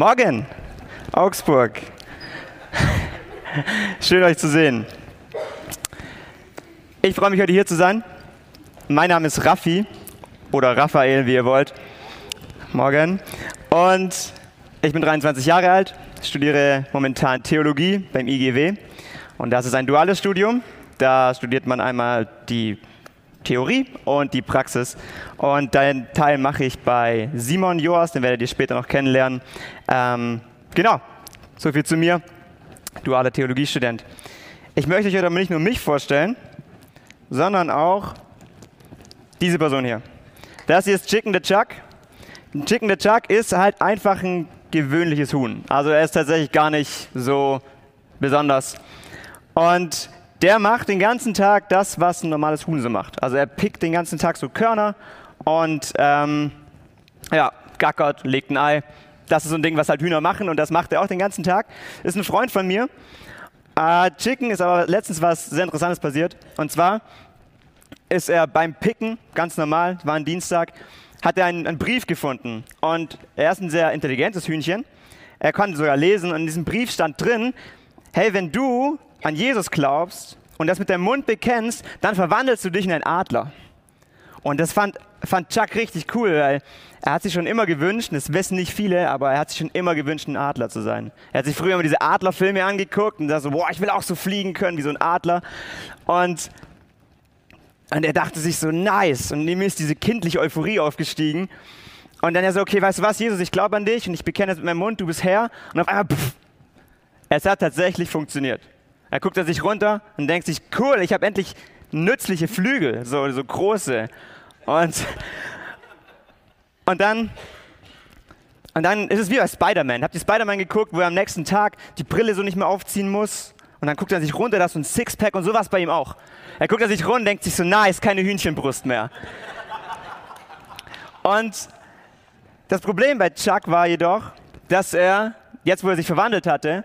Morgen, Augsburg. Schön euch zu sehen. Ich freue mich heute hier zu sein. Mein Name ist Raffi oder Raphael, wie ihr wollt. Morgen. Und ich bin 23 Jahre alt, studiere momentan Theologie beim IGW. Und das ist ein duales Studium. Da studiert man einmal die Theorie und die Praxis. Und den Teil mache ich bei Simon Joas, den werdet ihr später noch kennenlernen. Ähm, genau, so viel zu mir, dualer Theologiestudent. Ich möchte euch heute aber nicht nur mich vorstellen, sondern auch diese Person hier. Das hier ist Chicken the Chuck. Chicken the Chuck ist halt einfach ein gewöhnliches Huhn. Also er ist tatsächlich gar nicht so besonders. Und der macht den ganzen Tag das, was ein normales Huhn so macht. Also er pickt den ganzen Tag so Körner und ähm, ja, gackert, legt ein Ei. Das ist so ein Ding, was halt Hühner machen und das macht er auch den ganzen Tag. Ist ein Freund von mir. Äh, Chicken ist aber letztens was sehr Interessantes passiert. Und zwar ist er beim Picken, ganz normal, war ein Dienstag, hat er einen, einen Brief gefunden. Und er ist ein sehr intelligentes Hühnchen. Er konnte sogar lesen und in diesem Brief stand drin, hey, wenn du an Jesus glaubst und das mit deinem Mund bekennst, dann verwandelst du dich in einen Adler. Und das fand, fand Chuck richtig cool, weil er hat sich schon immer gewünscht, das wissen nicht viele, aber er hat sich schon immer gewünscht, ein Adler zu sein. Er hat sich früher immer diese Adlerfilme angeguckt und da so, boah, ich will auch so fliegen können wie so ein Adler. Und, und er dachte sich so, nice. Und ihm ist diese kindliche Euphorie aufgestiegen. Und dann er so, okay, weißt du was, Jesus, ich glaube an dich und ich bekenne es mit meinem Mund, du bist Herr. Und auf einmal, pff, es hat tatsächlich funktioniert. Er guckt er sich runter und denkt sich, cool, ich habe endlich nützliche Flügel, so, so große. Und, und dann und dann ist es wie bei Spider-Man. Habt ihr Spider-Man geguckt, wo er am nächsten Tag die Brille so nicht mehr aufziehen muss? Und dann guckt er sich runter, da ist so ein Sixpack und sowas bei ihm auch. Er guckt er sich runter und denkt sich so, nice, keine Hühnchenbrust mehr. Und das Problem bei Chuck war jedoch, dass er, jetzt wo er sich verwandelt hatte,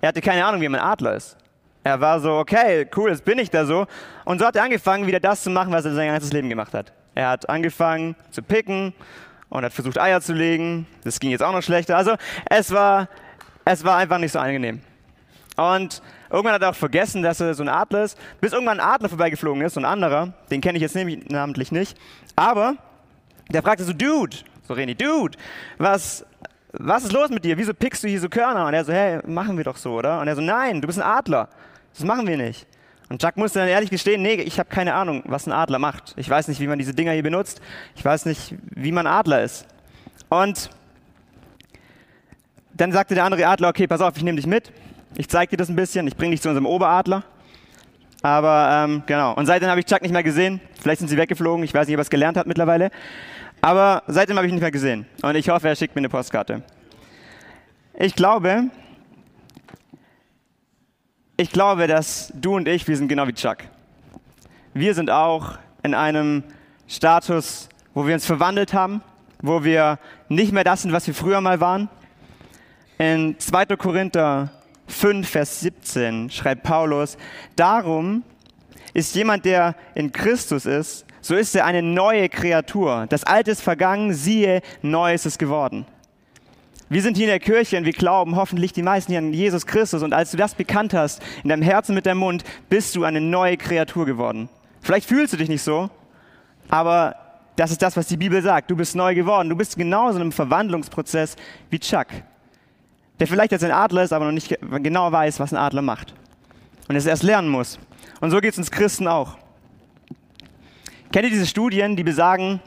er hatte keine Ahnung, wie man Adler ist. Er war so, okay, cool, jetzt bin ich da so. Und so hat er angefangen, wieder das zu machen, was er sein ganzes Leben gemacht hat. Er hat angefangen zu picken und hat versucht, Eier zu legen. Das ging jetzt auch noch schlechter. Also es war, es war einfach nicht so angenehm. Und irgendwann hat er auch vergessen, dass er so ein Adler ist, bis irgendwann ein Adler vorbeigeflogen ist, so ein anderer, den kenne ich jetzt nämlich namentlich nicht. Aber der fragte so, Dude, so René, Dude, was, was ist los mit dir? Wieso pickst du hier so Körner? Und er so, hey, machen wir doch so, oder? Und er so, nein, du bist ein Adler. Das machen wir nicht. Und Chuck musste dann ehrlich gestehen, nee, ich habe keine Ahnung, was ein Adler macht. Ich weiß nicht, wie man diese Dinger hier benutzt. Ich weiß nicht, wie man Adler ist. Und dann sagte der andere Adler, okay, pass auf, ich nehme dich mit. Ich zeige dir das ein bisschen. Ich bringe dich zu unserem Oberadler. Aber ähm, genau. Und seitdem habe ich Chuck nicht mehr gesehen. Vielleicht sind sie weggeflogen. Ich weiß nicht, ob er es gelernt hat mittlerweile. Aber seitdem habe ich ihn nicht mehr gesehen. Und ich hoffe, er schickt mir eine Postkarte. Ich glaube, ich glaube, dass du und ich, wir sind genau wie Chuck. Wir sind auch in einem Status, wo wir uns verwandelt haben, wo wir nicht mehr das sind, was wir früher mal waren. In 2. Korinther 5, Vers 17 schreibt Paulus, darum ist jemand, der in Christus ist, so ist er eine neue Kreatur. Das Alte ist vergangen, siehe, Neues ist geworden. Wir sind hier in der Kirche und wir glauben hoffentlich die meisten hier an Jesus Christus. Und als du das bekannt hast, in deinem Herzen mit deinem Mund, bist du eine neue Kreatur geworden. Vielleicht fühlst du dich nicht so, aber das ist das, was die Bibel sagt. Du bist neu geworden. Du bist genauso in einem Verwandlungsprozess wie Chuck, der vielleicht jetzt ein Adler ist, aber noch nicht genau weiß, was ein Adler macht. Und es erst lernen muss. Und so geht es uns Christen auch. Kennt ihr diese Studien, die besagen,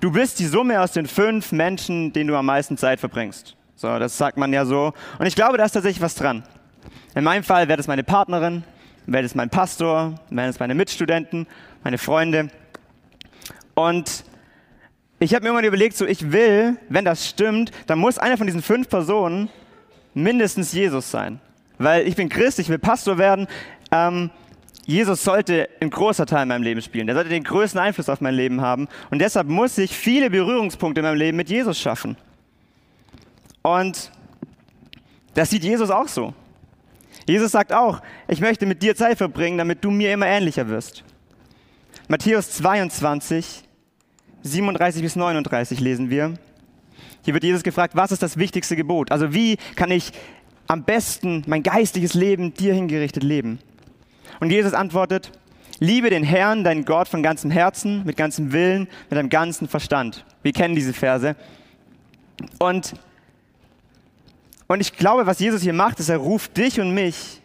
du bist die Summe aus den fünf Menschen, denen du am meisten Zeit verbringst. So, das sagt man ja so. Und ich glaube, da ist tatsächlich was dran. In meinem Fall wäre das meine Partnerin, wäre das mein Pastor, wären das meine Mitstudenten, meine Freunde. Und ich habe mir irgendwann überlegt, so ich will, wenn das stimmt, dann muss einer von diesen fünf Personen mindestens Jesus sein. Weil ich bin Christ, ich will Pastor werden. Ähm, Jesus sollte ein großer Teil in meinem Leben spielen. Der sollte den größten Einfluss auf mein Leben haben. Und deshalb muss ich viele Berührungspunkte in meinem Leben mit Jesus schaffen. Und das sieht Jesus auch so. Jesus sagt auch, ich möchte mit dir Zeit verbringen, damit du mir immer ähnlicher wirst. Matthäus 22, 37 bis 39 lesen wir. Hier wird Jesus gefragt, was ist das wichtigste Gebot? Also wie kann ich am besten mein geistliches Leben dir hingerichtet leben? Und Jesus antwortet, liebe den Herrn, deinen Gott von ganzem Herzen, mit ganzem Willen, mit deinem ganzen Verstand. Wir kennen diese Verse. Und, und ich glaube, was Jesus hier macht, ist, er ruft dich und mich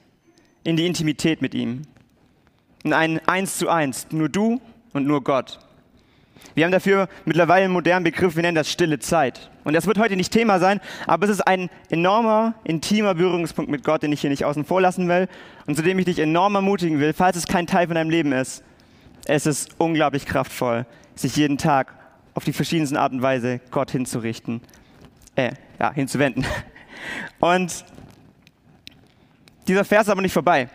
in die Intimität mit ihm. In ein Eins zu Eins, nur du und nur Gott. Wir haben dafür mittlerweile einen modernen Begriff, wir nennen das stille Zeit. Und das wird heute nicht Thema sein, aber es ist ein enormer, intimer Berührungspunkt mit Gott, den ich hier nicht außen vor lassen will und zu dem ich dich enorm ermutigen will, falls es kein Teil von deinem Leben ist. Es ist unglaublich kraftvoll, sich jeden Tag auf die verschiedensten Art und Weise Gott hinzurichten, äh, ja, hinzuwenden. Und dieser Vers ist aber nicht vorbei,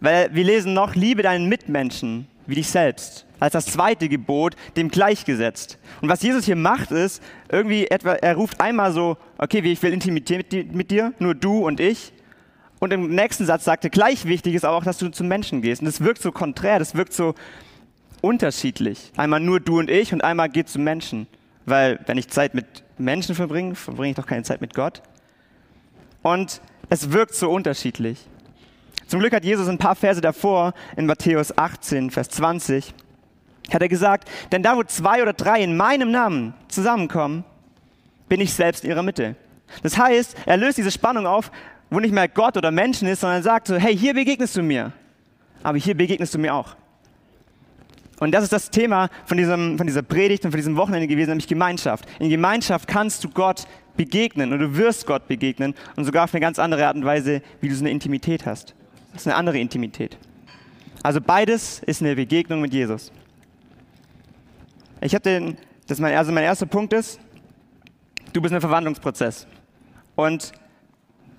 weil wir lesen noch, liebe deinen Mitmenschen wie dich selbst als das zweite Gebot dem gleichgesetzt. Und was Jesus hier macht, ist irgendwie etwa, er ruft einmal so, okay, ich will Intimität mit dir, nur du und ich. Und im nächsten Satz sagt er, gleich wichtig ist aber auch, dass du zum Menschen gehst. Und das wirkt so konträr, das wirkt so unterschiedlich. Einmal nur du und ich und einmal geht zum Menschen. Weil wenn ich Zeit mit Menschen verbringe, verbringe ich doch keine Zeit mit Gott. Und es wirkt so unterschiedlich. Zum Glück hat Jesus ein paar Verse davor, in Matthäus 18, Vers 20, hat er gesagt, denn da, wo zwei oder drei in meinem Namen zusammenkommen, bin ich selbst in ihrer Mitte. Das heißt, er löst diese Spannung auf, wo nicht mehr Gott oder Menschen ist, sondern sagt so, hey, hier begegnest du mir, aber hier begegnest du mir auch. Und das ist das Thema von, diesem, von dieser Predigt und von diesem Wochenende gewesen, nämlich Gemeinschaft. In Gemeinschaft kannst du Gott begegnen und du wirst Gott begegnen und sogar auf eine ganz andere Art und Weise, wie du so eine Intimität hast. Das ist eine andere Intimität. Also beides ist eine Begegnung mit Jesus. Ich habe den, das mein, also mein erster Punkt ist, du bist ein Verwandlungsprozess. Und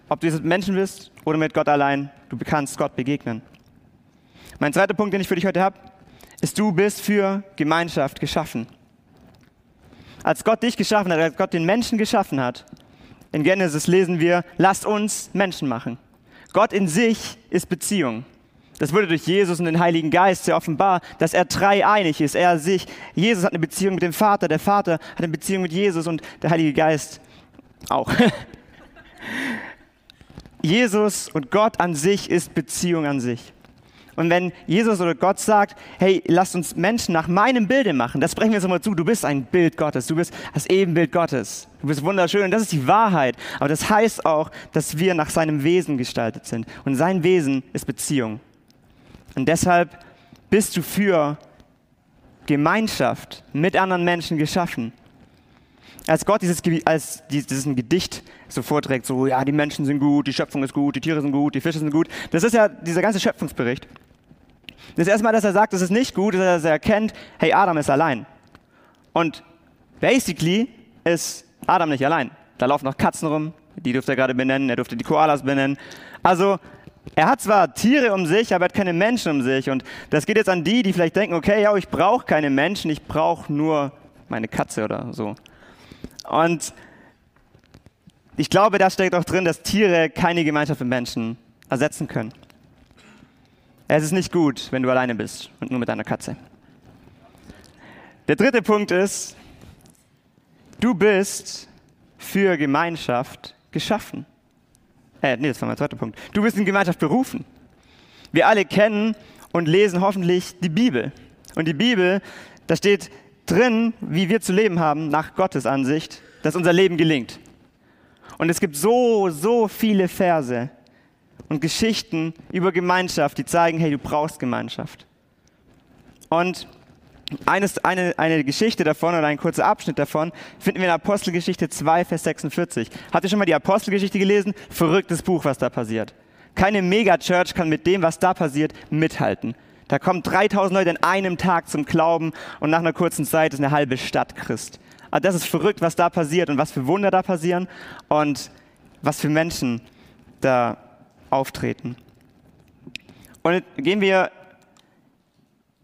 ob du jetzt mit Menschen bist oder mit Gott allein, du kannst Gott begegnen. Mein zweiter Punkt, den ich für dich heute habe, ist, du bist für Gemeinschaft geschaffen. Als Gott dich geschaffen hat, als Gott den Menschen geschaffen hat, in Genesis lesen wir, lasst uns Menschen machen. Gott in sich ist Beziehung. Das wurde durch Jesus und den Heiligen Geist sehr offenbar, dass er dreieinig ist. Er sich, Jesus hat eine Beziehung mit dem Vater, der Vater hat eine Beziehung mit Jesus und der Heilige Geist auch. Jesus und Gott an sich ist Beziehung an sich. Und wenn Jesus oder Gott sagt, hey, lasst uns Menschen nach meinem Bilde machen, das sprechen wir jetzt mal zu, du bist ein Bild Gottes, du bist das Ebenbild Gottes, du bist wunderschön und das ist die Wahrheit. Aber das heißt auch, dass wir nach seinem Wesen gestaltet sind. Und sein Wesen ist Beziehung. Und deshalb bist du für Gemeinschaft mit anderen Menschen geschaffen. Als Gott dieses, als dieses Gedicht so vorträgt, so, ja, die Menschen sind gut, die Schöpfung ist gut, die Tiere sind gut, die Fische sind gut, das ist ja dieser ganze Schöpfungsbericht. Das erste Mal, dass er sagt, das ist nicht gut, ist, dass er erkennt, hey, Adam ist allein. Und basically ist Adam nicht allein. Da laufen noch Katzen rum, die durfte er gerade benennen, er durfte die Koalas benennen. Also er hat zwar Tiere um sich, aber er hat keine Menschen um sich. Und das geht jetzt an die, die vielleicht denken, okay, ja, ich brauche keine Menschen, ich brauche nur meine Katze oder so. Und ich glaube, da steckt auch drin, dass Tiere keine Gemeinschaft mit Menschen ersetzen können. Es ist nicht gut, wenn du alleine bist und nur mit deiner Katze. Der dritte Punkt ist, du bist für Gemeinschaft geschaffen. Äh, nee, das war mein zweiter Punkt. Du bist in Gemeinschaft berufen. Wir alle kennen und lesen hoffentlich die Bibel. Und die Bibel, da steht drin, wie wir zu leben haben, nach Gottes Ansicht, dass unser Leben gelingt. Und es gibt so, so viele Verse und Geschichten über Gemeinschaft, die zeigen, hey, du brauchst Gemeinschaft. Und eines, eine, eine Geschichte davon oder ein kurzer Abschnitt davon finden wir in Apostelgeschichte 2, Vers 46. Habt ihr schon mal die Apostelgeschichte gelesen? Verrücktes Buch, was da passiert. Keine Megachurch kann mit dem, was da passiert, mithalten. Da kommen 3000 Leute in einem Tag zum Glauben und nach einer kurzen Zeit ist eine halbe Stadt Christ. Aber das ist verrückt, was da passiert und was für Wunder da passieren und was für Menschen da auftreten. Und gehen wir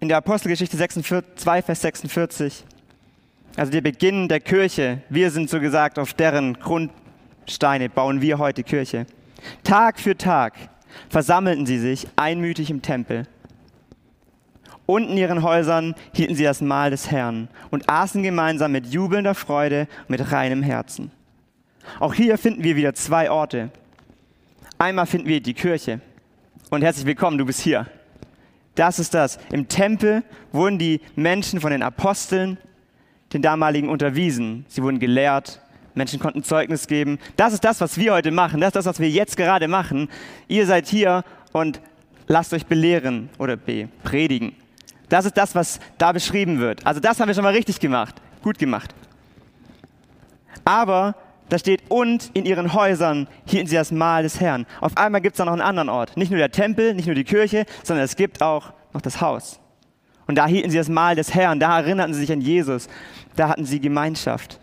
in der Apostelgeschichte 2, Vers 46, also der Beginn der Kirche, wir sind so gesagt, auf deren Grundsteine bauen wir heute Kirche. Tag für Tag versammelten sie sich einmütig im Tempel. und in ihren Häusern hielten sie das Mahl des Herrn und aßen gemeinsam mit jubelnder Freude und mit reinem Herzen. Auch hier finden wir wieder zwei Orte. Einmal finden wir die Kirche. Und herzlich willkommen, du bist hier. Das ist das. Im Tempel wurden die Menschen von den Aposteln, den damaligen unterwiesen. Sie wurden gelehrt, Menschen konnten Zeugnis geben. Das ist das, was wir heute machen. Das ist das, was wir jetzt gerade machen. Ihr seid hier und lasst euch belehren oder be predigen. Das ist das, was da beschrieben wird. Also das haben wir schon mal richtig gemacht. Gut gemacht. Aber da steht, und in ihren Häusern hielten sie das Mahl des Herrn. Auf einmal gibt es da noch einen anderen Ort. Nicht nur der Tempel, nicht nur die Kirche, sondern es gibt auch noch das Haus. Und da hielten sie das Mahl des Herrn, da erinnerten sie sich an Jesus, da hatten sie Gemeinschaft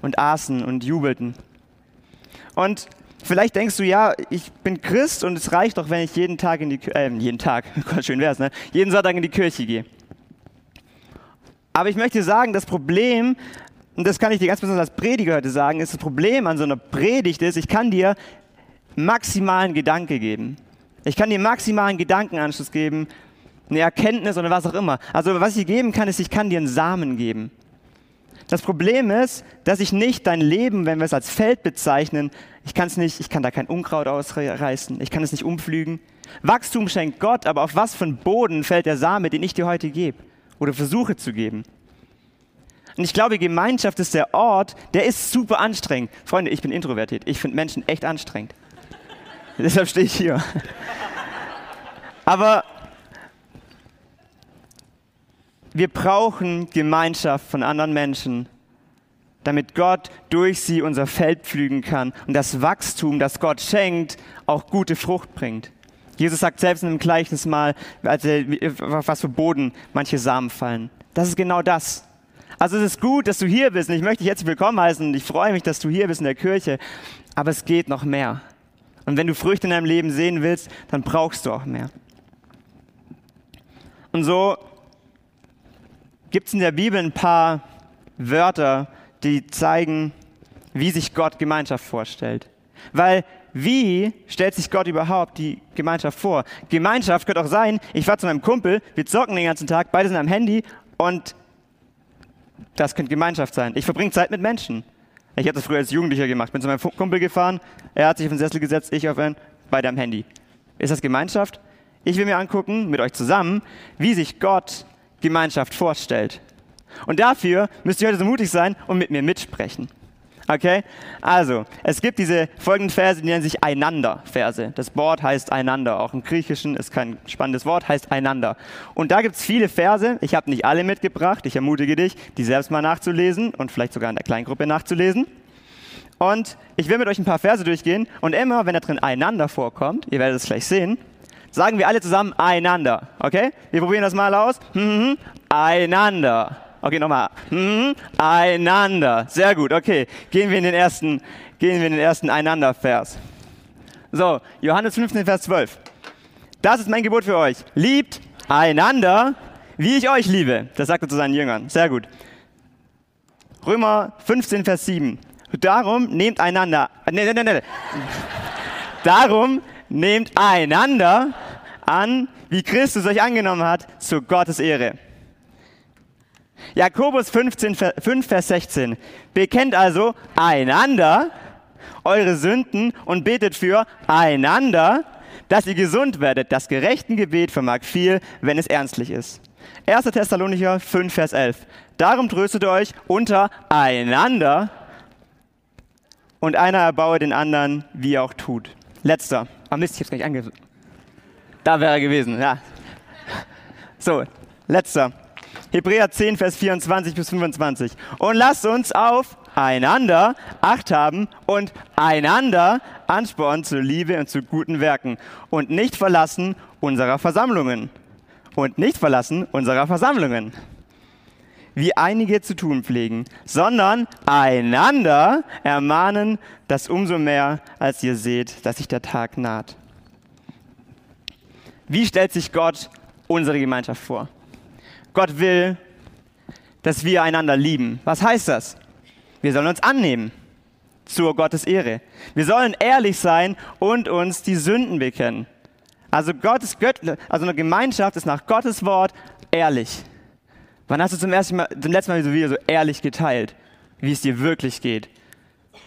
und aßen und jubelten. Und vielleicht denkst du, ja, ich bin Christ und es reicht doch, wenn ich jeden Tag in die Kirche, äh, jeden Tag, schön wär's, ne? Jeden Sonntag in die Kirche gehe. Aber ich möchte sagen, das Problem und das kann ich dir ganz besonders als Prediger heute sagen, ist das Problem an so einer Predigt ist, ich kann dir maximalen Gedanke geben. Ich kann dir maximalen Gedankenanschluss geben, eine Erkenntnis oder was auch immer. Also was ich dir geben kann, ist, ich kann dir einen Samen geben. Das Problem ist, dass ich nicht dein Leben, wenn wir es als Feld bezeichnen, ich kann es nicht, ich kann da kein Unkraut ausreißen, ich kann es nicht umpflügen. Wachstum schenkt Gott, aber auf was von Boden fällt der Same, den ich dir heute gebe oder versuche zu geben? Und ich glaube, Gemeinschaft ist der Ort, der ist super anstrengend. Freunde, ich bin introvertiert. Ich finde Menschen echt anstrengend. Deshalb stehe ich hier. Aber wir brauchen Gemeinschaft von anderen Menschen, damit Gott durch sie unser Feld pflügen kann und das Wachstum, das Gott schenkt, auch gute Frucht bringt. Jesus sagt selbst in einem Gleichnis mal, als er, was für Boden manche Samen fallen. Das ist genau das. Also es ist gut, dass du hier bist und ich möchte dich jetzt willkommen heißen und ich freue mich, dass du hier bist in der Kirche. Aber es geht noch mehr. Und wenn du Früchte in deinem Leben sehen willst, dann brauchst du auch mehr. Und so gibt es in der Bibel ein paar Wörter, die zeigen, wie sich Gott Gemeinschaft vorstellt. Weil wie stellt sich Gott überhaupt die Gemeinschaft vor? Gemeinschaft könnte auch sein, ich fahre zu meinem Kumpel, wir zocken den ganzen Tag, beide sind am Handy und das könnte Gemeinschaft sein. Ich verbringe Zeit mit Menschen. Ich habe das früher als Jugendlicher gemacht. Bin zu meinem Kumpel gefahren, er hat sich auf den Sessel gesetzt, ich auf einen, beide am Handy. Ist das Gemeinschaft? Ich will mir angucken, mit euch zusammen, wie sich Gott Gemeinschaft vorstellt. Und dafür müsst ihr heute so mutig sein und mit mir mitsprechen. Okay? Also, es gibt diese folgenden Verse, die nennen sich Einander-Verse. Das Wort heißt einander. Auch im Griechischen ist kein spannendes Wort, heißt einander. Und da gibt es viele Verse. Ich habe nicht alle mitgebracht. Ich ermutige dich, die selbst mal nachzulesen und vielleicht sogar in der Kleingruppe nachzulesen. Und ich will mit euch ein paar Verse durchgehen. Und immer, wenn da drin einander vorkommt, ihr werdet es gleich sehen, sagen wir alle zusammen einander. Okay? Wir probieren das mal aus. Mhm. Einander. Okay, nochmal. Hm, einander. Sehr gut, okay. Gehen wir in den ersten, gehen wir in den ersten Einander-Vers. So, Johannes 15, Vers 12. Das ist mein Gebot für euch. Liebt einander, wie ich euch liebe. Das sagt er zu seinen Jüngern. Sehr gut. Römer 15, Vers 7. Darum nehmt einander. Nee, nee, nee, nee. Darum nehmt einander an, wie Christus euch angenommen hat, zu Gottes Ehre. Jakobus 15, 5, Vers 16. Bekennt also einander eure Sünden und betet für einander, dass ihr gesund werdet. Das gerechten Gebet vermag viel, wenn es ernstlich ist. 1. Thessalonicher 5, Vers 11. Darum tröstet euch untereinander und einer erbaue den anderen, wie er auch tut. Letzter. Ah Mist, ich hab's gar nicht ange... Da wäre er gewesen, ja. So, letzter. Hebräer 10, Vers 24 bis 25. Und lasst uns auf einander Acht haben und einander anspornen zur Liebe und zu guten Werken und nicht verlassen unserer Versammlungen. Und nicht verlassen unserer Versammlungen. Wie einige zu tun pflegen, sondern einander ermahnen, das umso mehr, als ihr seht, dass sich der Tag naht. Wie stellt sich Gott unsere Gemeinschaft vor? Gott will, dass wir einander lieben. Was heißt das? Wir sollen uns annehmen zur Gottes Ehre. Wir sollen ehrlich sein und uns die Sünden bekennen. Also, Gottes Gött also eine Gemeinschaft ist nach Gottes Wort ehrlich. Wann hast du zum, ersten Mal, zum letzten Mal so wieder so ehrlich geteilt, wie es dir wirklich geht?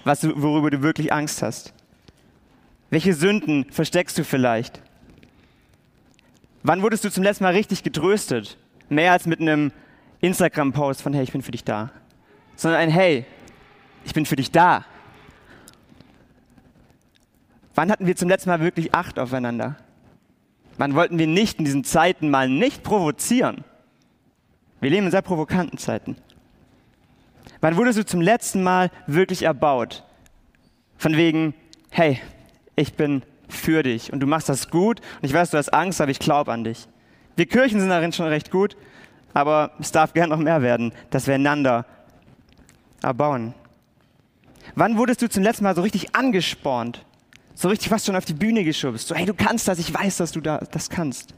Was du, worüber du wirklich Angst hast? Welche Sünden versteckst du vielleicht? Wann wurdest du zum letzten Mal richtig getröstet? Mehr als mit einem Instagram-Post von Hey, ich bin für dich da. Sondern ein Hey, ich bin für dich da. Wann hatten wir zum letzten Mal wirklich Acht aufeinander? Wann wollten wir nicht in diesen Zeiten mal nicht provozieren? Wir leben in sehr provokanten Zeiten. Wann wurdest du zum letzten Mal wirklich erbaut? Von wegen, hey, ich bin für dich und du machst das gut und ich weiß, du hast Angst, aber ich glaube an dich. Wir Kirchen sind darin schon recht gut, aber es darf gern noch mehr werden, dass wir einander erbauen. Wann wurdest du zum letzten Mal so richtig angespornt? So richtig fast schon auf die Bühne geschubst. So, hey, du kannst das, ich weiß, dass du da, das kannst.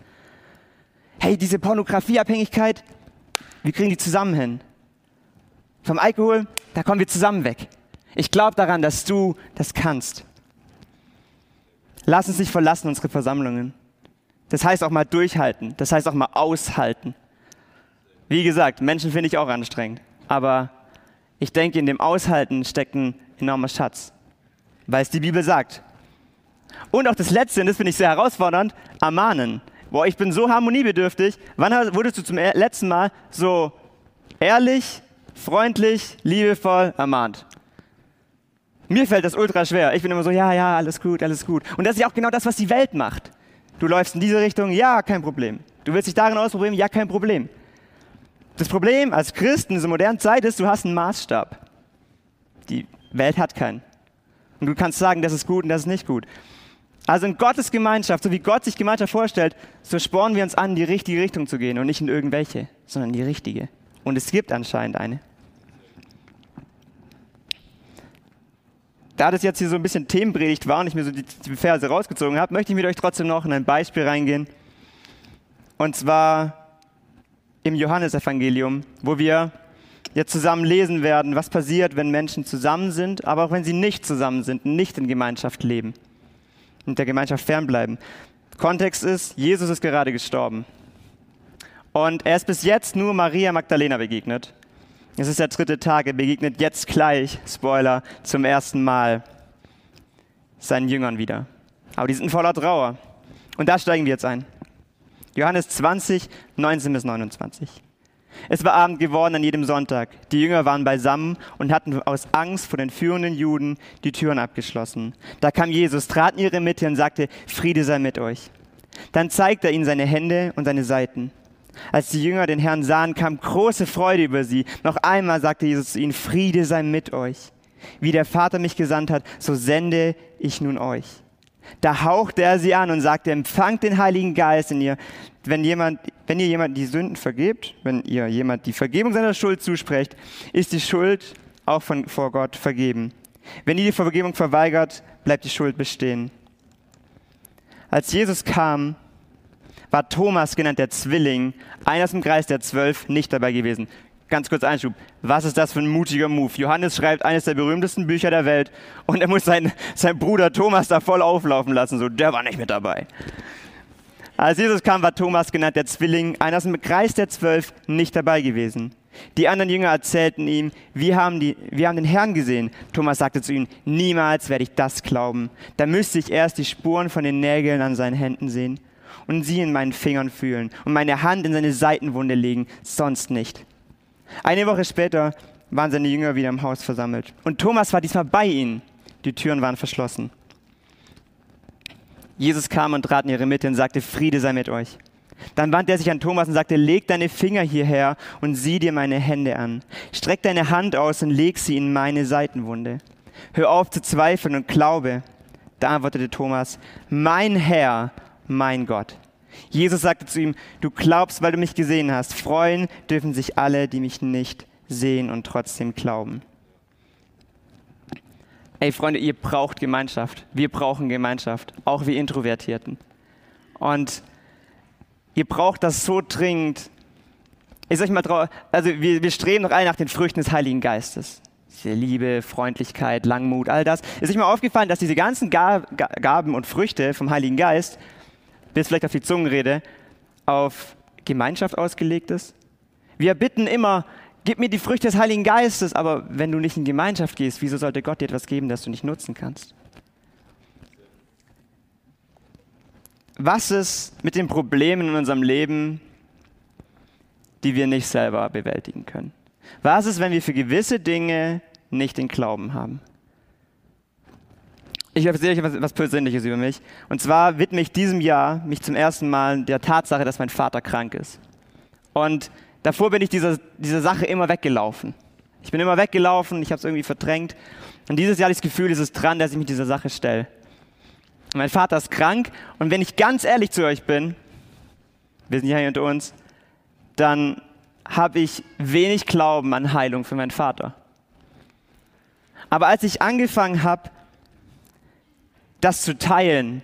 Hey, diese Pornografieabhängigkeit, wir kriegen die zusammen hin. Vom Alkohol, da kommen wir zusammen weg. Ich glaube daran, dass du das kannst. Lass uns nicht verlassen, unsere Versammlungen. Das heißt auch mal durchhalten. Das heißt auch mal aushalten. Wie gesagt, Menschen finde ich auch anstrengend. Aber ich denke, in dem Aushalten steckt ein enormer Schatz. Weil es die Bibel sagt. Und auch das Letzte, und das finde ich sehr herausfordernd, ermahnen. Boah, ich bin so harmoniebedürftig. Wann wurdest du zum letzten Mal so ehrlich, freundlich, liebevoll ermahnt? Mir fällt das ultra schwer. Ich bin immer so, ja, ja, alles gut, alles gut. Und das ist ja auch genau das, was die Welt macht. Du läufst in diese Richtung, ja, kein Problem. Du willst dich darin ausprobieren, ja, kein Problem. Das Problem als Christen in dieser modernen Zeit ist, du hast einen Maßstab. Die Welt hat keinen. Und du kannst sagen, das ist gut und das ist nicht gut. Also in Gottes Gemeinschaft, so wie Gott sich Gemeinschaft vorstellt, so spornen wir uns an, in die richtige Richtung zu gehen und nicht in irgendwelche, sondern in die richtige. Und es gibt anscheinend eine. Da das jetzt hier so ein bisschen Themenpredigt war und ich mir so die, die Verse rausgezogen habe, möchte ich mit euch trotzdem noch in ein Beispiel reingehen. Und zwar im Johannesevangelium, wo wir jetzt zusammen lesen werden, was passiert, wenn Menschen zusammen sind, aber auch wenn sie nicht zusammen sind, nicht in Gemeinschaft leben und der Gemeinschaft fernbleiben. Kontext ist, Jesus ist gerade gestorben. Und er ist bis jetzt nur Maria Magdalena begegnet. Es ist der dritte Tag, er begegnet jetzt gleich, Spoiler, zum ersten Mal seinen Jüngern wieder. Aber die sind voller Trauer. Und da steigen wir jetzt ein. Johannes 20, 19 bis 29. Es war Abend geworden an jedem Sonntag. Die Jünger waren beisammen und hatten aus Angst vor den führenden Juden die Türen abgeschlossen. Da kam Jesus, trat in ihre Mitte und sagte, Friede sei mit euch. Dann zeigte er ihnen seine Hände und seine Seiten. Als die Jünger den Herrn sahen, kam große Freude über sie. Noch einmal sagte Jesus zu ihnen, Friede sei mit euch. Wie der Vater mich gesandt hat, so sende ich nun euch. Da hauchte er sie an und sagte, empfangt den Heiligen Geist in ihr. Wenn, jemand, wenn ihr jemand die Sünden vergebt, wenn ihr jemand die Vergebung seiner Schuld zusprecht, ist die Schuld auch von, vor Gott vergeben. Wenn ihr die Vergebung verweigert, bleibt die Schuld bestehen. Als Jesus kam, war Thomas, genannt der Zwilling, einer aus dem Kreis der Zwölf, nicht dabei gewesen. Ganz kurz Einschub. Was ist das für ein mutiger Move? Johannes schreibt eines der berühmtesten Bücher der Welt und er muss seinen, seinen Bruder Thomas da voll auflaufen lassen. So, der war nicht mit dabei. Als Jesus kam, war Thomas, genannt der Zwilling, einer aus dem Kreis der Zwölf, nicht dabei gewesen. Die anderen Jünger erzählten ihm, wir haben, die, wir haben den Herrn gesehen. Thomas sagte zu ihnen, niemals werde ich das glauben. Da müsste ich erst die Spuren von den Nägeln an seinen Händen sehen und sie in meinen Fingern fühlen und meine Hand in seine Seitenwunde legen, sonst nicht. Eine Woche später waren seine Jünger wieder im Haus versammelt. Und Thomas war diesmal bei ihnen. Die Türen waren verschlossen. Jesus kam und trat in ihre Mitte und sagte, Friede sei mit euch. Dann wandte er sich an Thomas und sagte, leg deine Finger hierher und sieh dir meine Hände an. Streck deine Hand aus und leg sie in meine Seitenwunde. Hör auf zu zweifeln und glaube. Da antwortete Thomas, mein Herr mein Gott. Jesus sagte zu ihm, du glaubst, weil du mich gesehen hast. Freuen dürfen sich alle, die mich nicht sehen und trotzdem glauben. Ey Freunde, ihr braucht Gemeinschaft. Wir brauchen Gemeinschaft, auch wir Introvertierten. Und ihr braucht das so dringend. Ich sag mal, also wir, wir streben doch alle nach den Früchten des Heiligen Geistes. Liebe, Freundlichkeit, Langmut, all das. Ist euch mal aufgefallen, dass diese ganzen Gaben und Früchte vom Heiligen Geist bis vielleicht auf die Zungenrede, auf Gemeinschaft ausgelegt ist. Wir bitten immer, gib mir die Früchte des Heiligen Geistes, aber wenn du nicht in Gemeinschaft gehst, wieso sollte Gott dir etwas geben, das du nicht nutzen kannst? Was ist mit den Problemen in unserem Leben, die wir nicht selber bewältigen können? Was ist, wenn wir für gewisse Dinge nicht den Glauben haben? Ich erzähle euch was, Persönliches über mich. Und zwar widme ich diesem Jahr mich zum ersten Mal der Tatsache, dass mein Vater krank ist. Und davor bin ich dieser, dieser Sache immer weggelaufen. Ich bin immer weggelaufen, ich habe es irgendwie verdrängt. Und dieses Jahr habe ich das Gefühl, es ist dran, dass ich mich dieser Sache stelle. Mein Vater ist krank und wenn ich ganz ehrlich zu euch bin, wir sind hier unter uns, dann habe ich wenig Glauben an Heilung für meinen Vater. Aber als ich angefangen habe, das zu teilen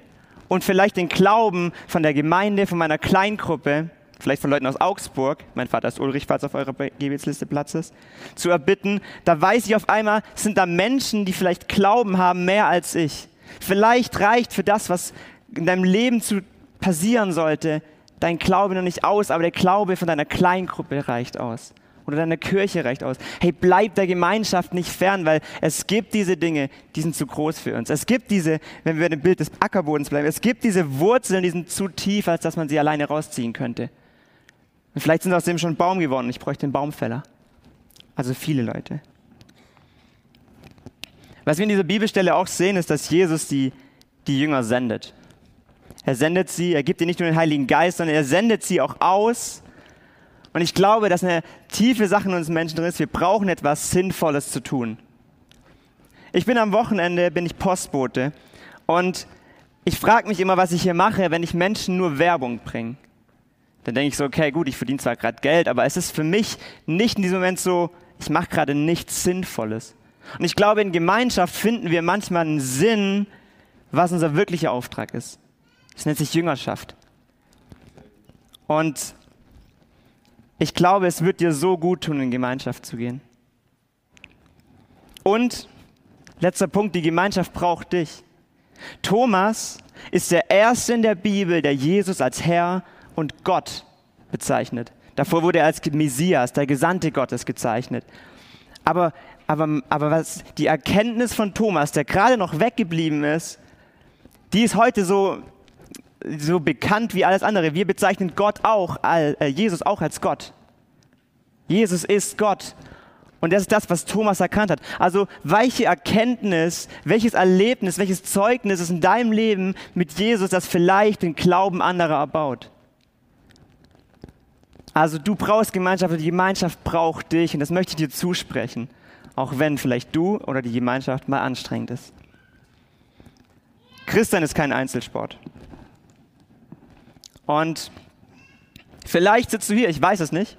und vielleicht den Glauben von der Gemeinde, von meiner Kleingruppe, vielleicht von Leuten aus Augsburg, mein Vater ist Ulrich, falls auf eurer Gebetsliste Platz ist, zu erbitten, da weiß ich auf einmal, sind da Menschen, die vielleicht Glauben haben mehr als ich. Vielleicht reicht für das, was in deinem Leben zu passieren sollte, dein Glaube noch nicht aus, aber der Glaube von deiner Kleingruppe reicht aus. Oder deiner Kirche reicht aus. Hey, bleib der Gemeinschaft nicht fern, weil es gibt diese Dinge, die sind zu groß für uns. Es gibt diese, wenn wir dem Bild des Ackerbodens bleiben, es gibt diese Wurzeln, die sind zu tief, als dass man sie alleine rausziehen könnte. Und vielleicht sind aus dem schon Baum geworden. Ich bräuchte einen Baumfäller. Also viele Leute. Was wir in dieser Bibelstelle auch sehen, ist, dass Jesus die, die Jünger sendet. Er sendet sie, er gibt ihnen nicht nur den Heiligen Geist, sondern er sendet sie auch aus. Und ich glaube, dass eine tiefe Sache in uns Menschen drin ist, wir brauchen etwas Sinnvolles zu tun. Ich bin am Wochenende, bin ich Postbote und ich frage mich immer, was ich hier mache, wenn ich Menschen nur Werbung bringe. Dann denke ich so, okay, gut, ich verdiene zwar gerade Geld, aber es ist für mich nicht in diesem Moment so, ich mache gerade nichts Sinnvolles. Und ich glaube, in Gemeinschaft finden wir manchmal einen Sinn, was unser wirklicher Auftrag ist. Es nennt sich Jüngerschaft. Und ich glaube, es wird dir so gut tun, in Gemeinschaft zu gehen. Und letzter Punkt, die Gemeinschaft braucht dich. Thomas ist der Erste in der Bibel, der Jesus als Herr und Gott bezeichnet. Davor wurde er als Messias, der Gesandte Gottes, gezeichnet. Aber, aber, aber was, die Erkenntnis von Thomas, der gerade noch weggeblieben ist, die ist heute so so bekannt wie alles andere. Wir bezeichnen Gott auch, äh, Jesus auch als Gott. Jesus ist Gott. Und das ist das, was Thomas erkannt hat. Also, welche Erkenntnis, welches Erlebnis, welches Zeugnis ist in deinem Leben mit Jesus, das vielleicht den Glauben anderer erbaut? Also, du brauchst Gemeinschaft und die Gemeinschaft braucht dich und das möchte ich dir zusprechen. Auch wenn vielleicht du oder die Gemeinschaft mal anstrengend ist. Christian ist kein Einzelsport. Und vielleicht sitzt du hier, ich weiß es nicht,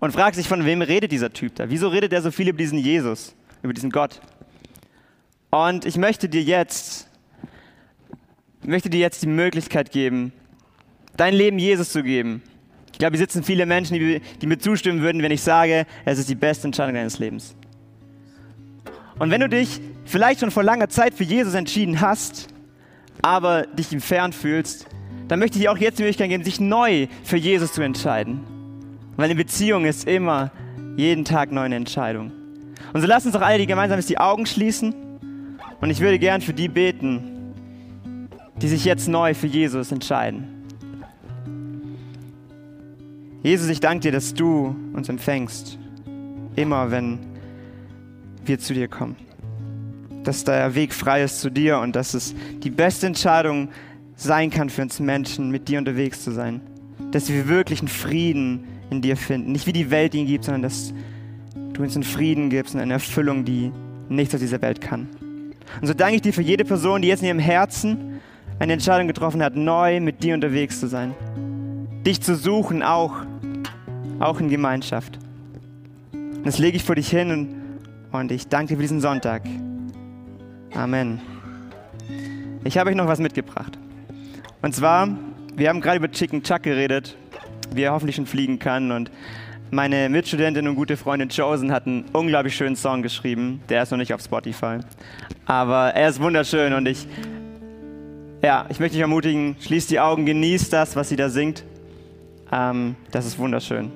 und fragst dich, von wem redet dieser Typ da? Wieso redet er so viel über diesen Jesus, über diesen Gott? Und ich möchte dir jetzt, möchte dir jetzt die Möglichkeit geben, dein Leben Jesus zu geben. Ich glaube, hier sitzen viele Menschen, die, die mir zustimmen würden, wenn ich sage, es ist die beste Entscheidung deines Lebens. Und wenn du dich vielleicht schon vor langer Zeit für Jesus entschieden hast, aber dich ihm fern fühlst, dann möchte ich dir auch jetzt die Möglichkeit geben, sich neu für Jesus zu entscheiden. Weil eine Beziehung ist immer jeden Tag neu eine Entscheidung. Und so lass uns doch alle die gemeinsam die Augen schließen. Und ich würde gern für die beten, die sich jetzt neu für Jesus entscheiden. Jesus, ich danke dir, dass du uns empfängst. Immer wenn wir zu dir kommen. Dass der Weg frei ist zu dir und dass es die beste Entscheidung ist sein kann für uns Menschen, mit dir unterwegs zu sein. Dass wir wirklich einen Frieden in dir finden. Nicht wie die Welt ihn gibt, sondern dass du uns einen Frieden gibst und eine Erfüllung, die nichts aus dieser Welt kann. Und so danke ich dir für jede Person, die jetzt in ihrem Herzen eine Entscheidung getroffen hat, neu mit dir unterwegs zu sein. Dich zu suchen, auch, auch in Gemeinschaft. Und das lege ich vor dich hin und, und ich danke dir für diesen Sonntag. Amen. Ich habe euch noch was mitgebracht. Und zwar, wir haben gerade über Chicken Chuck geredet, wie er hoffentlich schon fliegen kann. Und meine Mitstudentin und gute Freundin Chosen hat einen unglaublich schönen Song geschrieben. Der ist noch nicht auf Spotify. Aber er ist wunderschön und ich, ja, ich möchte dich ermutigen, schließ die Augen, genieß das, was sie da singt. Ähm, das ist wunderschön.